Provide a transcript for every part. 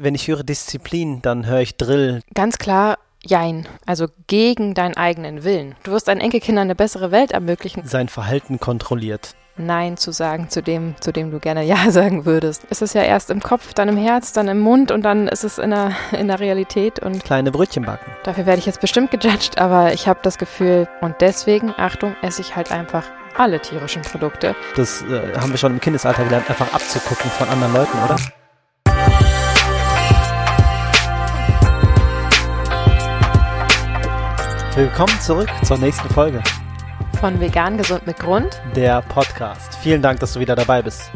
Wenn ich höre Disziplin, dann höre ich Drill. Ganz klar, jein. Also gegen deinen eigenen Willen. Du wirst deinen Enkelkindern eine bessere Welt ermöglichen. Sein Verhalten kontrolliert. Nein zu sagen zu dem, zu dem du gerne Ja sagen würdest. Es ist ja erst im Kopf, dann im Herz, dann im Mund und dann ist es in der, in der Realität und Kleine Brötchen backen. dafür werde ich jetzt bestimmt gejudged, aber ich habe das Gefühl und deswegen, Achtung, esse ich halt einfach alle tierischen Produkte. Das äh, haben wir schon im Kindesalter gelernt, einfach abzugucken von anderen Leuten, oder? Willkommen zurück zur nächsten Folge, Von vegan gesund mit Grund. der Podcast. Vielen Dank, dass du wieder dabei bist.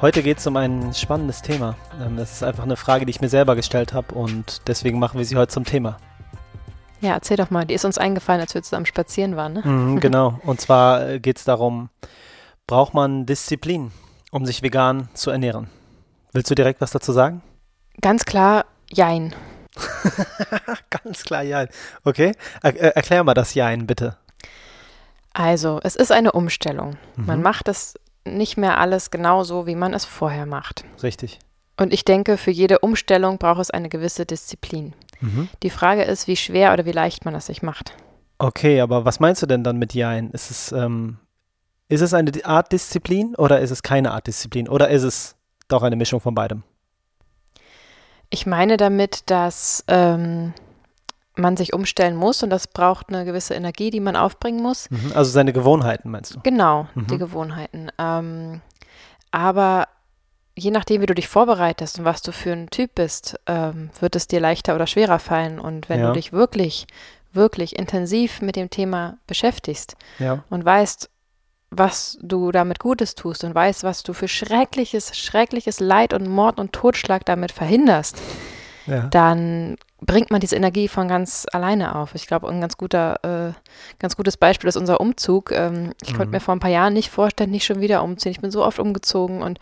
Heute geht es um ein spannendes Thema. Ähm, Das ist einfach eine Frage, die ich mir selber gestellt habe und deswegen machen wir sie heute zum Thema. Ja, erzähl doch mal, die ist uns eingefallen, als wir zusammen spazieren waren, ne? Mhm, genau. Und zwar geht es darum, braucht man Disziplin, um sich vegan zu ernähren? Willst du direkt was dazu sagen? Ganz klar, jein. Ganz klar, ja. Okay. Er er erklär mal das Jein, bitte. Also, es ist eine Umstellung. Man Mhm. macht es nicht mehr alles genauso, wie man es vorher macht. Richtig. Und ich denke, für jede Umstellung braucht es eine gewisse Disziplin. Mhm. Die Frage ist, wie schwer oder wie leicht man es sich macht. Okay, aber was meinst du denn dann mit Jein? Ist es, ähm, ist es eine Art Disziplin oder ist es keine Art Disziplin? Oder ist es doch eine Mischung von beidem? Ich meine damit, dass ähm, man sich umstellen muss und das braucht eine gewisse Energie, die man aufbringen muss. Mhm. Also seine Gewohnheiten, meinst du? Genau, Mhm. die Gewohnheiten. Ähm, aber je nachdem, wie du dich vorbereitest und was du für ein Typ bist, ähm, wird es dir leichter oder schwerer fallen. Und wenn Ja. du dich wirklich, wirklich intensiv mit dem Thema beschäftigst Ja. und weißt, was du damit Gutes tust und weißt, was du für schreckliches, schreckliches Leid und Mord und Totschlag damit verhinderst, Ja. dann bringt man diese Energie von ganz alleine auf. Ich glaube, ein ganz guter, äh, ganz gutes Beispiel ist unser Umzug. Ähm, ich konnte Mhm. mir vor ein paar Jahren nicht vorstellen, nicht schon wieder umziehen. Ich bin so oft umgezogen und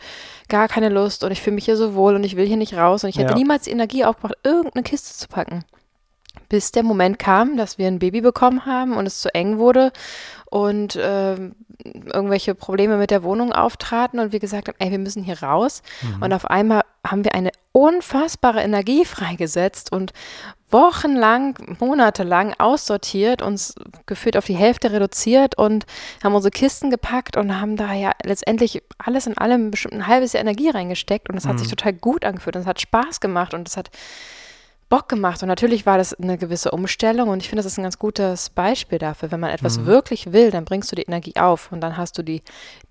gar keine Lust und ich fühle mich hier so wohl und ich will hier nicht raus und ich hätte Ja. niemals die Energie aufgebracht, irgendeine Kiste zu packen. Bis der Moment kam, dass wir ein Baby bekommen haben und es zu eng wurde und ähm, irgendwelche Probleme mit der Wohnung auftraten und wir gesagt haben, ey, wir müssen hier raus. Mhm. Und auf einmal haben wir eine unfassbare Energie freigesetzt und wochenlang, monatelang aussortiert, uns gefühlt auf die Hälfte reduziert und haben unsere Kisten gepackt und haben da ja letztendlich alles in allem bestimmt ein halbes Jahr Energie reingesteckt und es hat sich Mhm. total gut angefühlt und es hat Spaß gemacht und es hat Bock gemacht. Und natürlich war das eine gewisse Umstellung und ich finde, das ist ein ganz gutes Beispiel dafür. Wenn man etwas Mhm. wirklich will, dann bringst du die Energie auf und dann hast du die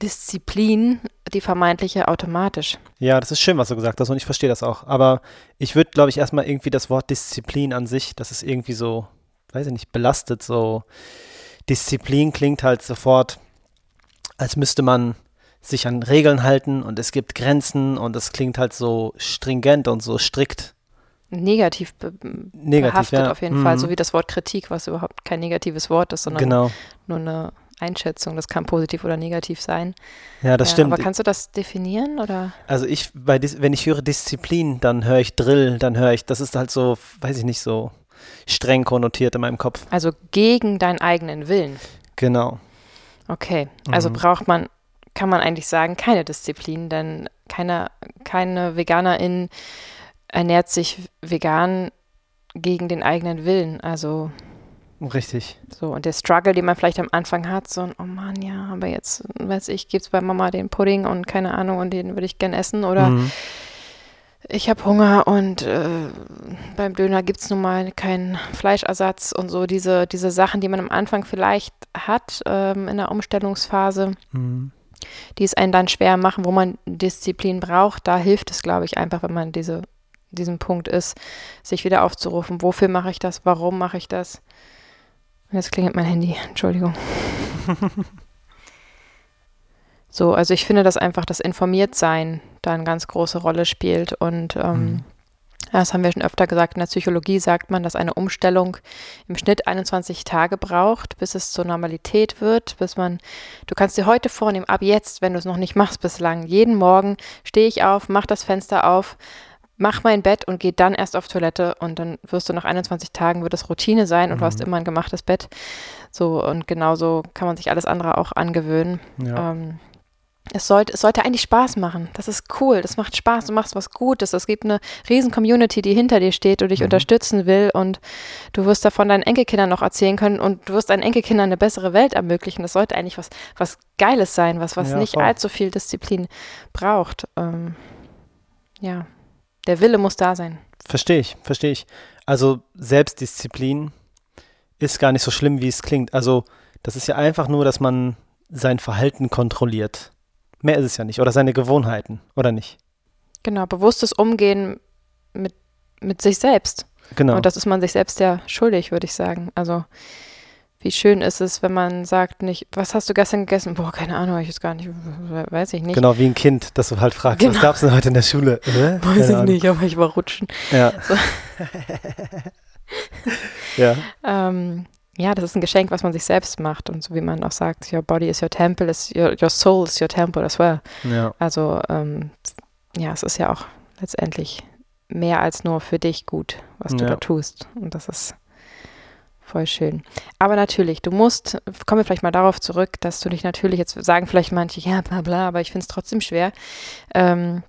Disziplin, die vermeintliche, automatisch. Ja, das ist schön, was du gesagt hast und ich verstehe das auch. Aber ich würde, glaube ich, erstmal irgendwie das Wort Disziplin an sich, das ist irgendwie so, weiß ich nicht, belastet. So Disziplin klingt halt sofort, als müsste man sich an Regeln halten und es gibt Grenzen und es klingt halt so stringent und so strikt. Negativ, be Negativ, behaftet ja. auf jeden Fall, Mhm. so wie das Wort Kritik, was überhaupt kein negatives Wort ist, sondern Genau. nur eine Einschätzung. Das kann positiv oder negativ sein. Ja, das ja, stimmt. Aber kannst du das definieren oder? Also ich, bei Dis wenn ich höre Disziplin, dann höre ich Drill, dann höre ich, das ist halt so, weiß ich nicht, so streng konnotiert in meinem Kopf. Also gegen deinen eigenen Willen. Genau. Okay, also Mhm. braucht man, kann man eigentlich sagen, keine Disziplin, denn keine, keine Veganerin ernährt sich vegan gegen den eigenen Willen. Also Richtig. so, und der Struggle, den man vielleicht am Anfang hat, so ein, oh Mann, ja, aber jetzt, weiß ich, gibt's bei Mama den Pudding und keine Ahnung, und den würde ich gern essen oder Mhm. ich habe Hunger und äh, beim Döner gibt es nun mal keinen Fleischersatz und so diese, diese Sachen, die man am Anfang vielleicht hat ähm, in der Umstellungsphase, Mhm. die es einen dann schwer machen, wo man Disziplin braucht. Da hilft es, glaube ich, einfach, wenn man diese, diesen Punkt ist, sich wieder aufzurufen. Wofür mache ich das? Warum mache ich das? Und jetzt klingelt mein Handy. Entschuldigung. So, also ich finde, dass einfach das Informiertsein da eine ganz große Rolle spielt. Und ähm, Mhm. das haben wir schon öfter gesagt. In der Psychologie sagt man, dass eine Umstellung im Schnitt 21 Tage braucht, bis es zur Normalität wird, bis man, du kannst dir heute vornehmen, ab jetzt, wenn du es noch nicht machst bislang, jeden Morgen stehe ich auf, mach das Fenster auf, mach mein Bett und geh dann erst auf Toilette und dann wirst du nach 21 Tagen wird es Routine sein und du hast Mhm. immer ein gemachtes Bett. So und genauso kann man sich alles andere auch angewöhnen. Ja. Ähm, es sollte, es sollte eigentlich Spaß machen. Das ist cool, das macht Spaß, du machst was Gutes. Es gibt eine riesen Community, die hinter dir steht und dich mhm. unterstützen will und du wirst davon deinen Enkelkindern noch erzählen können und du wirst deinen Enkelkindern eine bessere Welt ermöglichen. Das sollte eigentlich was, was Geiles sein, was, was ja, nicht voll. allzu viel Disziplin braucht. Ähm, ja, der Wille muss da sein. Verstehe ich, verstehe ich. Also Selbstdisziplin ist gar nicht so schlimm, wie es klingt. Also das ist ja einfach nur, dass man sein Verhalten kontrolliert. Mehr ist es ja nicht. Oder seine Gewohnheiten, oder nicht? Genau, bewusstes Umgehen mit, mit sich selbst. Genau. Und das ist man sich selbst ja schuldig, würde ich sagen. Also, wie schön ist es, wenn man sagt nicht, was hast du gestern gegessen? Boah, keine Ahnung, ich weiß gar nicht, weiß ich nicht. Genau, wie ein Kind, dass du halt fragst, genau. was gab es denn heute in der Schule? Äh? Weiß ich nicht, aber ich war rutschen. Ja. So. ja. Ähm, ja, das ist ein Geschenk, was man sich selbst macht. Und so wie man auch sagt, your body is your temple, is your, your soul is your temple as well. Ja. Also, ähm, ja, es ist ja auch letztendlich mehr als nur für dich gut, was du ja. da tust. Und das ist voll schön. Aber natürlich, du musst, kommen wir vielleicht mal darauf zurück, dass du dich natürlich, jetzt sagen vielleicht manche, ja, bla bla, aber ich finde es trotzdem schwer. Ähm,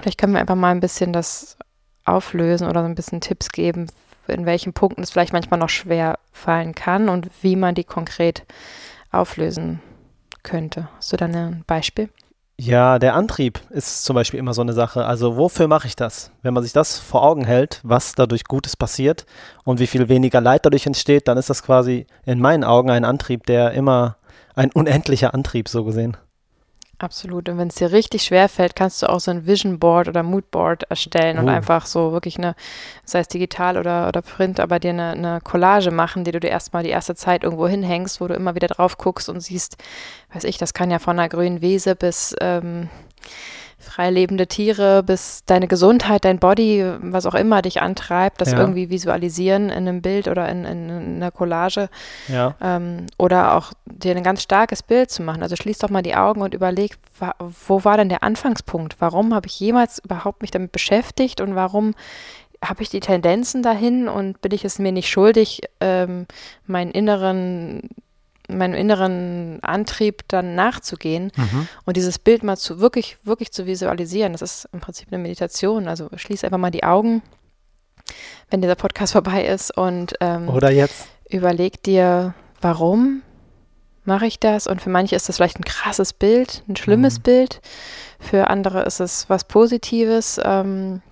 vielleicht können wir einfach mal ein bisschen das auflösen oder so ein bisschen Tipps geben, in welchen Punkten es vielleicht manchmal noch schwer fallen kann und wie man die konkret auflösen könnte. Hast du da ein Beispiel? Ja, der Antrieb ist zum Beispiel immer so eine Sache. Also wofür mache ich das? Wenn man sich das vor Augen hält, was dadurch Gutes passiert und wie viel weniger Leid dadurch entsteht, dann ist das quasi in meinen Augen ein Antrieb, der immer ein unendlicher Antrieb so gesehen. Absolut. Und wenn es dir richtig schwer fällt, kannst du auch so ein Vision Board oder Mood Board erstellen uh. und einfach so wirklich eine, sei es digital oder, oder Print, aber dir eine, eine Collage machen, die du dir erstmal die erste Zeit irgendwo hinhängst, wo du immer wieder drauf guckst und siehst, weiß ich, das kann ja von einer grünen Wiese bis ähm, freilebende Tiere bis deine Gesundheit, dein Body, was auch immer dich antreibt, das ja. irgendwie visualisieren in einem Bild oder in, in, in einer Collage. Ja. Ähm, oder auch dir ein ganz starkes Bild zu machen. Also schließ doch mal die Augen und überleg, wo war denn der Anfangspunkt? Warum habe ich jemals überhaupt mich damit beschäftigt und warum habe ich die Tendenzen dahin und bin ich es mir nicht schuldig, ähm, meinen inneren meinem inneren Antrieb dann nachzugehen mhm. und dieses Bild mal zu wirklich, wirklich zu visualisieren. Das ist im Prinzip eine Meditation. Also schließ einfach mal die Augen, wenn dieser Podcast vorbei ist und ähm, oder jetzt überleg dir, warum mache ich das? Und für manche ist das vielleicht ein krasses Bild, ein schlimmes mhm. Bild. Für andere ist es was Positives. Ähm,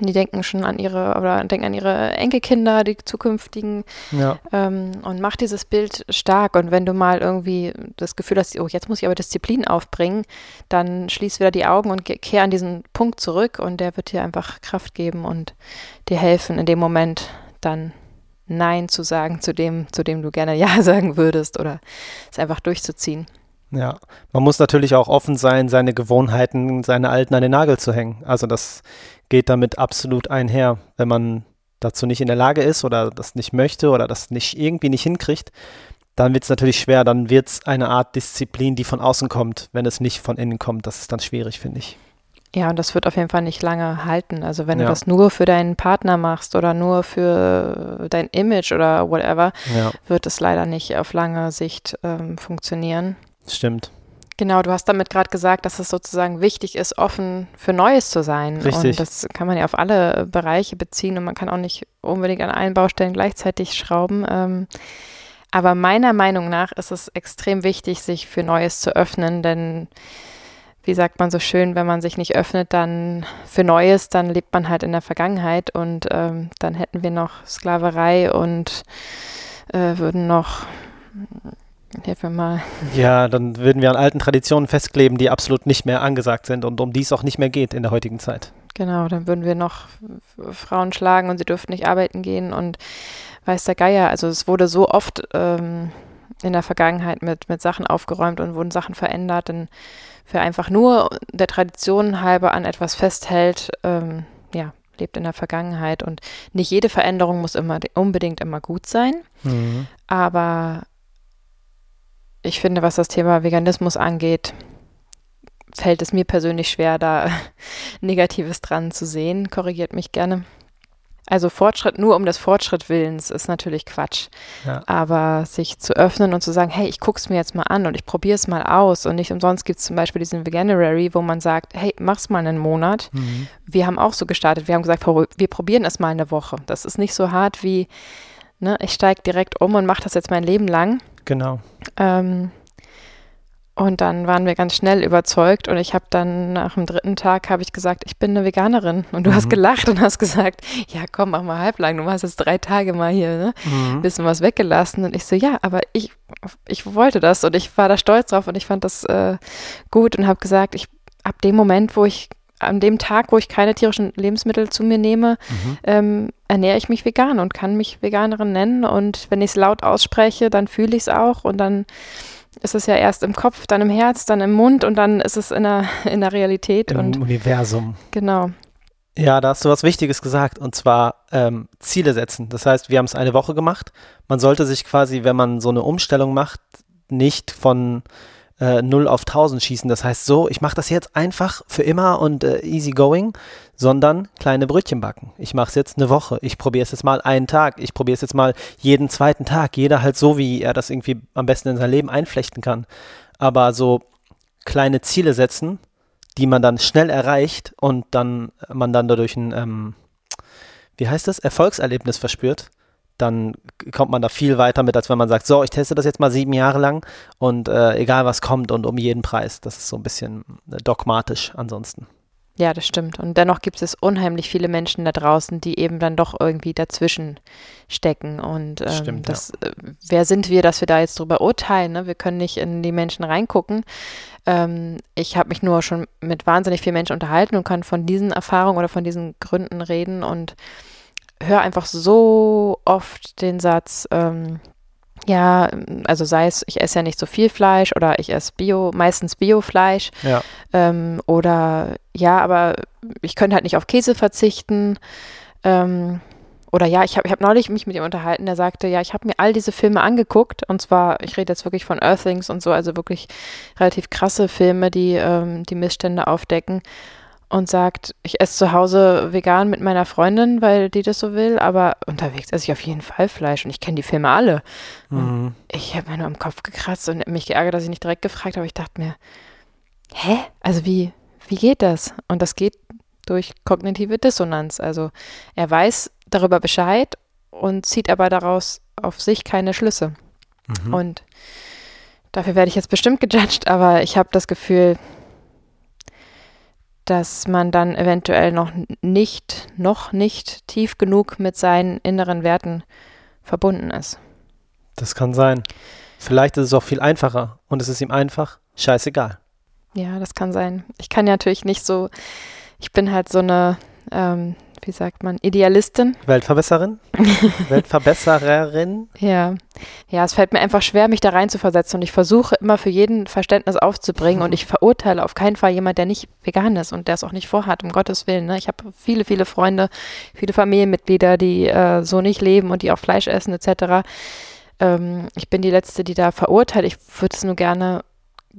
die denken schon an ihre oder denken an ihre Enkelkinder, die zukünftigen ja. ähm, und macht dieses Bild stark. Und wenn du mal irgendwie das Gefühl hast, oh, jetzt muss ich aber Disziplin aufbringen, dann schließ wieder die Augen und kehr an diesen Punkt zurück und der wird dir einfach Kraft geben und dir helfen, in dem Moment dann Nein zu sagen zu dem, zu dem du gerne Ja sagen würdest oder es einfach durchzuziehen. Ja, man muss natürlich auch offen sein, seine Gewohnheiten, seine alten an den Nagel zu hängen. Also das geht damit absolut einher. Wenn man dazu nicht in der Lage ist oder das nicht möchte oder das nicht irgendwie nicht hinkriegt, dann wird es natürlich schwer. Dann wird es eine Art Disziplin, die von außen kommt. Wenn es nicht von innen kommt, das ist dann schwierig, finde ich. Ja, und das wird auf jeden Fall nicht lange halten. Also wenn ja. du das nur für deinen Partner machst oder nur für dein Image oder whatever, ja. wird es leider nicht auf lange Sicht ähm, funktionieren. Stimmt. Genau, du hast damit gerade gesagt, dass es sozusagen wichtig ist, offen für Neues zu sein. Richtig. Und das kann man ja auf alle Bereiche beziehen und man kann auch nicht unbedingt an allen Baustellen gleichzeitig schrauben. Ähm, aber meiner Meinung nach ist es extrem wichtig, sich für Neues zu öffnen, denn wie sagt man so schön, wenn man sich nicht öffnet, dann für Neues, dann lebt man halt in der Vergangenheit und ähm, dann hätten wir noch Sklaverei und äh, würden noch Hilf mir mal. Ja, dann würden wir an alten Traditionen festkleben, die absolut nicht mehr angesagt sind und um die es auch nicht mehr geht in der heutigen Zeit. Genau, dann würden wir noch Frauen schlagen und sie dürften nicht arbeiten gehen und weiß der Geier. Also es wurde so oft ähm, in der Vergangenheit mit, mit Sachen aufgeräumt und wurden Sachen verändert. Denn wer einfach nur der Tradition halber an etwas festhält, ähm, ja, lebt in der Vergangenheit. Und nicht jede Veränderung muss immer unbedingt immer gut sein. Mhm. Aber ich finde, was das Thema Veganismus angeht, fällt es mir persönlich schwer, da Negatives dran zu sehen. Korrigiert mich gerne. Also Fortschritt nur um des Fortschritt Willens ist natürlich Quatsch. Ja. Aber sich zu öffnen und zu sagen, hey, ich gucke es mir jetzt mal an und ich probiere es mal aus. Und nicht umsonst gibt es zum Beispiel diesen Veganuary, wo man sagt, hey, mach's mal einen Monat. Mhm. Wir haben auch so gestartet. Wir haben gesagt, wir probieren es mal eine Woche. Das ist nicht so hart wie, ne, ich steige direkt um und mache das jetzt mein Leben lang. Genau. Ähm, und dann waren wir ganz schnell überzeugt und ich habe dann nach dem dritten Tag habe ich gesagt, ich bin eine Veganerin. Und du Mhm. hast gelacht und hast gesagt, ja komm, mach mal halblang, du hast jetzt drei Tage mal hier, ne? Mhm. Bisschen was weggelassen. Und ich so, ja, aber ich, ich wollte das und ich war da stolz drauf und ich fand das äh, gut und habe gesagt, ich ab dem Moment, wo ich, an dem Tag, wo ich keine tierischen Lebensmittel zu mir nehme, Mhm. ähm, ernähre ich mich vegan und kann mich Veganerin nennen. Und wenn ich es laut ausspreche, dann fühle ich es auch und dann ist es ja erst im Kopf, dann im Herz, dann im Mund und dann ist es in der, in der Realität. Im und Universum. genau. Ja, da hast du was Wichtiges gesagt und zwar ähm, Ziele setzen. Das heißt, wir haben es eine Woche gemacht. Man sollte sich quasi, wenn man so eine Umstellung macht, nicht von äh, 0 auf 1000 schießen. Das heißt so, ich mache das jetzt einfach für immer und äh, easy going, sondern kleine Brötchen backen. Ich mache es jetzt eine Woche. Ich probiere es jetzt mal einen Tag. Ich probiere es jetzt mal jeden zweiten Tag. Jeder halt so, wie er das irgendwie am besten in sein Leben einflechten kann. Aber so kleine Ziele setzen, die man dann schnell erreicht und dann man dann dadurch ein, ähm, wie heißt das, Erfolgserlebnis verspürt, dann kommt man da viel weiter mit, als wenn man sagt, so, ich teste das jetzt mal sieben Jahre lang und äh, egal was kommt und um jeden Preis. Das ist so ein bisschen äh, dogmatisch ansonsten. Ja, das stimmt. Und dennoch gibt es unheimlich viele Menschen da draußen, die eben dann doch irgendwie dazwischen stecken. Und ähm, Stimmt, ja. das, äh, wer sind wir, dass wir da jetzt drüber urteilen? Ne? Wir können nicht in die Menschen reingucken. Ähm, ich habe mich nur schon mit wahnsinnig vielen Menschen unterhalten und kann von diesen Erfahrungen oder von diesen Gründen reden und höre einfach so oft den Satz, ähm, ja, also sei es, ich esse ja nicht so viel Fleisch oder ich esse Bio, meistens Biofleisch. Ja. Ähm, oder ja, aber ich könnte halt nicht auf Käse verzichten. Ähm, oder ja, ich habe ich hab neulich mich mit ihm unterhalten, der sagte, ja, ich habe mir all diese Filme angeguckt und zwar, ich rede jetzt wirklich von Earthlings und so, also wirklich relativ krasse Filme, die ähm, die Missstände aufdecken und sagt, ich esse zu Hause vegan mit meiner Freundin, weil die das so will, aber unterwegs esse ich auf jeden Fall Fleisch und ich kenne die Filme alle. Mhm. Ich habe mir nur am Kopf gekratzt und mich geärgert, dass ich nicht direkt gefragt habe. Ich dachte mir, hä? Also wie, wie geht das? Und das geht durch kognitive Dissonanz. Also er weiß darüber Bescheid und zieht aber daraus auf sich keine Schlüsse. Mhm. Und dafür werde ich jetzt bestimmt gejudged, aber ich habe das Gefühl, dass man dann eventuell noch nicht, noch nicht tief genug mit seinen inneren Werten verbunden ist. Das kann sein. Vielleicht ist es auch viel einfacher und es ist ihm einfach scheißegal. Ja, das kann sein. Ich kann ja natürlich nicht so, ich bin halt so eine, ähm, wie sagt man, Idealistin. Weltverbesserin? Weltverbessererin? Ja. Ja, es fällt mir einfach schwer, mich da rein zu versetzen und ich versuche immer für jeden Verständnis aufzubringen und ich verurteile auf keinen Fall jemand, der nicht vegan ist und der es auch nicht vorhat, um Gottes Willen. Ne? Ich habe viele, viele Freunde, viele Familienmitglieder, die äh, so nicht leben und die auch Fleisch essen etc. Ähm, ich bin die Letzte, die da verurteilt. Ich würde es nur gerne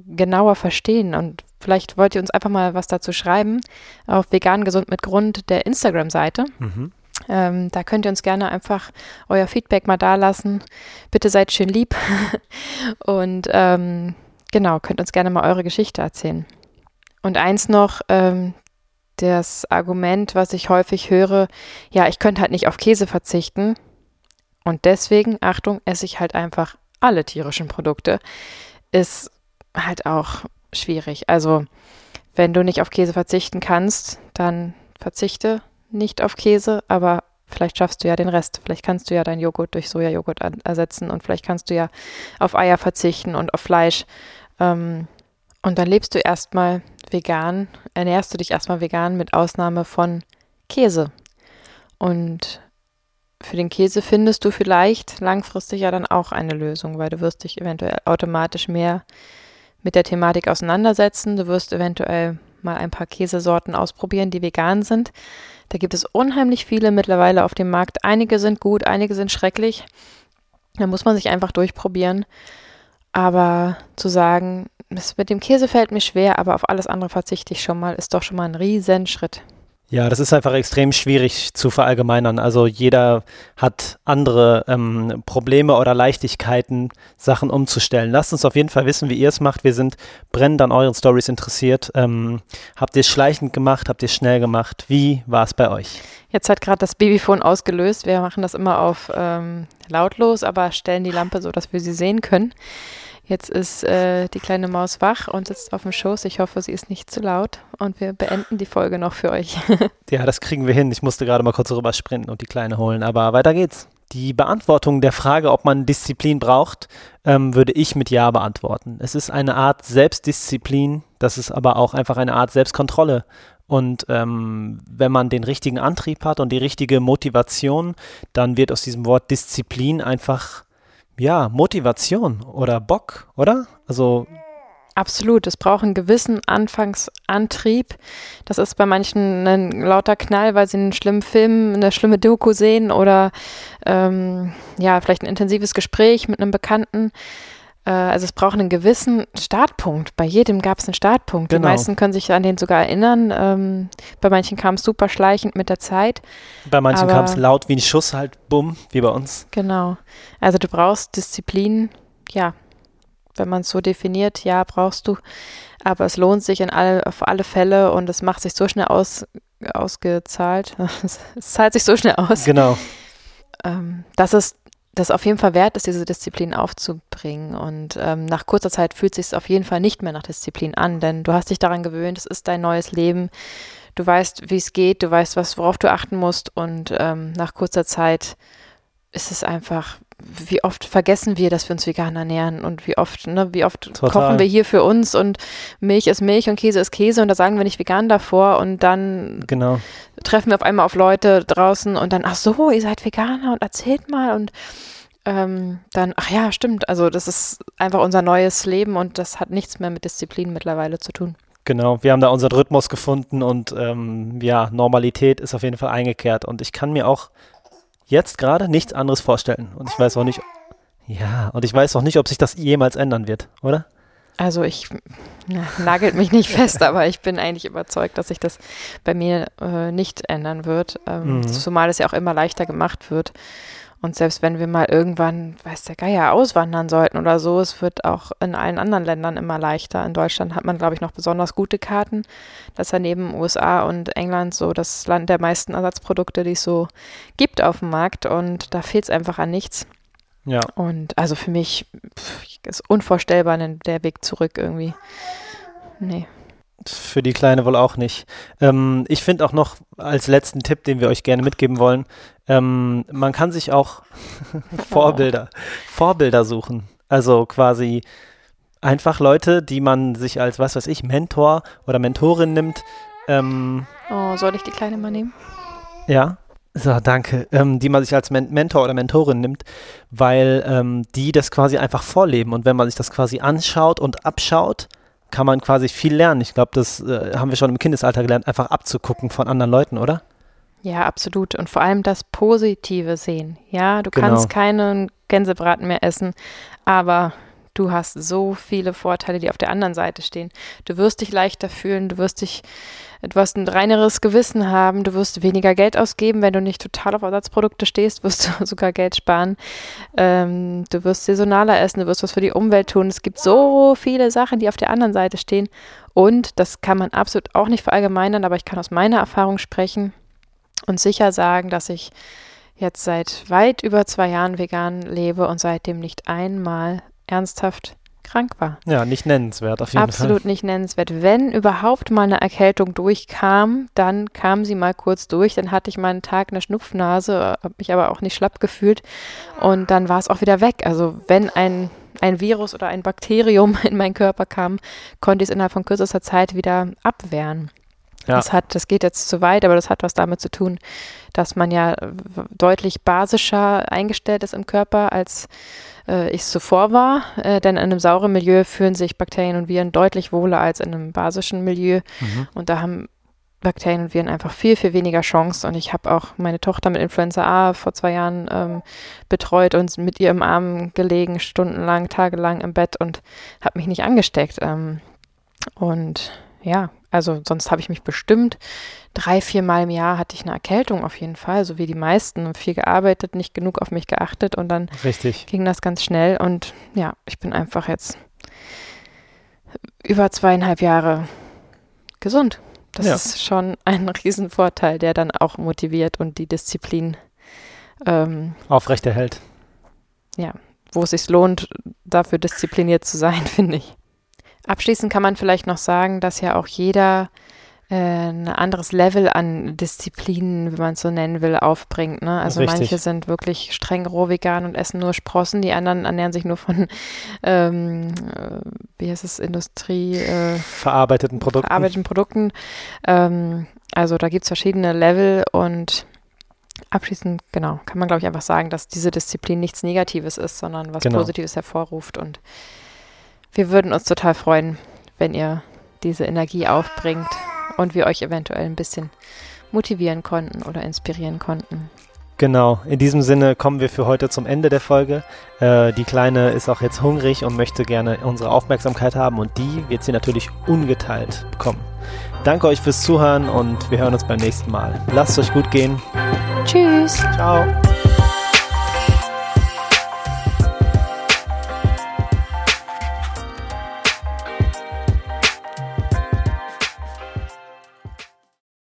genauer verstehen und vielleicht wollt ihr uns einfach mal was dazu schreiben auf vegan gesund mit Grund der Instagram-Seite. Mhm. Ähm, da könnt ihr uns gerne einfach euer Feedback mal dalassen. Bitte seid schön lieb und ähm, genau, könnt uns gerne mal eure Geschichte erzählen. Und eins noch, ähm, das Argument, was ich häufig höre, ja, ich könnte halt nicht auf Käse verzichten und deswegen, Achtung, esse ich halt einfach alle tierischen Produkte, ist halt auch schwierig. Also, wenn du nicht auf Käse verzichten kannst, dann verzichte nicht auf Käse, aber vielleicht schaffst du ja den Rest. Vielleicht kannst du ja deinen Joghurt durch Sojajoghurt ersetzen und vielleicht kannst du ja auf Eier verzichten und auf Fleisch. Ähm, und dann lebst du erstmal vegan, ernährst du dich erstmal vegan mit Ausnahme von Käse. Und für den Käse findest du vielleicht langfristig ja dann auch eine Lösung, weil du wirst dich eventuell automatisch mehr mit der Thematik auseinandersetzen. Du wirst eventuell mal ein paar Käsesorten ausprobieren, die vegan sind. Da gibt es unheimlich viele mittlerweile auf dem Markt. Einige sind gut, einige sind schrecklich. Da muss man sich einfach durchprobieren. Aber zu sagen, das mit dem Käse fällt mir schwer, aber auf alles andere verzichte ich schon mal, ist doch schon mal ein Riesenschritt. Ja, das ist einfach extrem schwierig zu verallgemeinern. Also jeder hat andere ähm, Probleme oder Leichtigkeiten, Sachen umzustellen. Lasst uns auf jeden Fall wissen, wie ihr es macht. Wir sind brennend an euren Stories interessiert. Ähm, habt ihr es schleichend gemacht? Habt ihr es schnell gemacht? Wie war es bei euch? Jetzt hat gerade das Babyphone ausgelöst. Wir machen das immer auf ähm, lautlos, aber stellen die Lampe so, dass wir sie sehen können. Jetzt ist äh, die kleine Maus wach und sitzt auf dem Schoß. Ich hoffe, sie ist nicht zu laut und wir beenden die Folge noch für euch. ja, das kriegen wir hin. Ich musste gerade mal kurz rüber sprinten und die Kleine holen, aber weiter geht's. Die Beantwortung der Frage, ob man Disziplin braucht, ähm, würde ich mit Ja beantworten. Es ist eine Art Selbstdisziplin, das ist aber auch einfach eine Art Selbstkontrolle. Und ähm, wenn man den richtigen Antrieb hat und die richtige Motivation, dann wird aus diesem Wort Disziplin einfach ja, Motivation oder Bock, oder? Also Absolut, es braucht einen gewissen Anfangsantrieb. Das ist bei manchen ein lauter Knall, weil sie einen schlimmen Film, eine schlimme Doku sehen oder ähm, ja, vielleicht ein intensives Gespräch mit einem Bekannten. Äh, also es braucht einen gewissen Startpunkt. Bei jedem gab es einen Startpunkt. Genau. Die meisten können sich an den sogar erinnern. Ähm, bei manchen kam es super schleichend mit der Zeit. Bei manchen kam es laut wie ein Schuss halt, bumm, wie bei uns. Genau. Also du brauchst Disziplin, ja, wenn man es so definiert, ja, brauchst du. Aber es lohnt sich in alle, auf alle Fälle und es macht sich so schnell aus, ausgezahlt. es zahlt sich so schnell aus. Genau. Ähm, dass es das auf jeden Fall wert ist, diese Disziplin aufzubringen. Und ähm, nach kurzer Zeit fühlt es sich auf jeden Fall nicht mehr nach Disziplin an, denn du hast dich daran gewöhnt, es ist dein neues Leben. Du weißt, wie es geht, du weißt, was, worauf du achten musst. Und ähm, nach kurzer Zeit ist es einfach, wie oft vergessen wir, dass wir uns vegan ernähren und wie oft, ne, wie oft Total. kochen wir hier für uns und Milch ist Milch und Käse ist Käse und da sagen wir nicht vegan davor und dann genau. Treffen wir auf einmal auf Leute draußen und dann, ach so, ihr seid Veganer und erzählt mal und ähm, dann, ach ja, stimmt, also das ist einfach unser neues Leben und das hat nichts mehr mit Disziplin mittlerweile zu tun. Genau, wir haben da unseren Rhythmus gefunden und ähm, ja, Normalität ist auf jeden Fall eingekehrt und ich kann mir auch jetzt gerade nichts anderes vorstellen. Und ich weiß auch nicht, ja, und ich weiß auch nicht, ob sich das jemals ändern wird, oder? Also ich na, nagelt mich nicht fest, aber ich bin eigentlich überzeugt, dass sich das bei mir äh, nicht ändern wird. Ähm, mhm. Zumal es ja auch immer leichter gemacht wird. Und selbst wenn wir mal irgendwann, weiß der Geier, auswandern sollten oder so, es wird auch in allen anderen Ländern immer leichter. In Deutschland hat man, glaube ich, noch besonders gute Karten. Das ist ja neben USA und England so das Land der meisten Ersatzprodukte, die es so gibt auf dem Markt. Und da fehlt es einfach an nichts. Ja. Und also für mich pff, ist unvorstellbar der Weg zurück irgendwie. Nee. Für die Kleine wohl auch nicht. Ähm, ich finde auch noch als letzten Tipp, den wir euch gerne mitgeben wollen, ähm, man kann sich auch Vorbilder, Vorbilder suchen. Also quasi einfach Leute, die man sich als, was weiß ich, Mentor oder Mentorin nimmt. Ähm, oh, soll ich die Kleine mal nehmen? Ja. So, danke. Ähm, die man sich als Men Mentor oder Mentorin nimmt, weil ähm, die das quasi einfach vorleben. Und wenn man sich das quasi anschaut und abschaut, kann man quasi viel lernen. Ich glaube, das äh, haben wir schon im Kindesalter gelernt, einfach abzugucken von anderen Leuten, oder? Ja, absolut. Und vor allem das Positive sehen. Ja, du genau. kannst keinen Gänsebraten mehr essen, aber du hast so viele Vorteile, die auf der anderen Seite stehen. Du wirst dich leichter fühlen, du wirst dich, wirst ein reineres Gewissen haben, du wirst weniger Geld ausgeben, wenn du nicht total auf Ersatzprodukte stehst, wirst du sogar Geld sparen. Ähm, du wirst saisonaler essen, du wirst was für die Umwelt tun. Es gibt so viele Sachen, die auf der anderen Seite stehen. Und das kann man absolut auch nicht verallgemeinern, aber ich kann aus meiner Erfahrung sprechen und sicher sagen, dass ich jetzt seit weit über zwei Jahren vegan lebe und seitdem nicht einmal ernsthaft krank war. Ja, nicht nennenswert auf jeden Absolut Fall. Absolut nicht nennenswert. Wenn überhaupt mal eine Erkältung durchkam, dann kam sie mal kurz durch, dann hatte ich mal einen Tag eine Schnupfnase, habe mich aber auch nicht schlapp gefühlt und dann war es auch wieder weg. Also wenn ein, ein Virus oder ein Bakterium in meinen Körper kam, konnte ich es innerhalb von kürzester Zeit wieder abwehren. Ja. Das hat, das geht jetzt zu weit, aber das hat was damit zu tun, dass man ja deutlich basischer eingestellt ist im Körper, als äh, ich es zuvor war. Äh, denn in einem sauren Milieu fühlen sich Bakterien und Viren deutlich wohler als in einem basischen Milieu. Mhm. Und da haben Bakterien und Viren einfach viel, viel weniger Chance. Und ich habe auch meine Tochter mit Influenza A vor zwei Jahren ähm, betreut und mit ihr im Arm gelegen, stundenlang, tagelang im Bett und habe mich nicht angesteckt. Ähm, und ja, Also sonst habe ich mich bestimmt drei, vier Mal im Jahr hatte ich eine Erkältung auf jeden Fall, so wie die meisten. Viel gearbeitet, nicht genug auf mich geachtet und dann Richtig. ging das ganz schnell. Und ja, ich bin einfach jetzt über zweieinhalb Jahre gesund. Das Ja. ist schon ein Riesenvorteil, der dann auch motiviert und die Disziplin, ähm, Aufrechterhält. wo es sich lohnt, dafür diszipliniert zu sein, finde ich. Abschließend kann man vielleicht noch sagen, dass ja auch jeder äh, ein anderes Level an Disziplin, wenn man es so nennen will, aufbringt. Ne? Also Richtig. manche sind wirklich streng roh vegan und essen nur Sprossen, die anderen ernähren sich nur von, ähm, äh, wie heißt es, Industrie, äh, Verarbeiteten Produkten. verarbeiteten Produkten. Ähm, also da gibt es verschiedene Level und abschließend, genau, kann man, glaube ich, einfach sagen, dass diese Disziplin nichts Negatives ist, sondern was Genau. Positives hervorruft. Und wir würden uns total freuen, wenn ihr diese Energie aufbringt und wir euch eventuell ein bisschen motivieren konnten oder inspirieren konnten. Genau, in diesem Sinne kommen wir für heute zum Ende der Folge. Äh, die Kleine ist auch jetzt hungrig und möchte gerne unsere Aufmerksamkeit haben und die wird sie natürlich ungeteilt bekommen. Danke euch fürs Zuhören und wir hören uns beim nächsten Mal. Lasst es euch gut gehen. Tschüss! Ciao.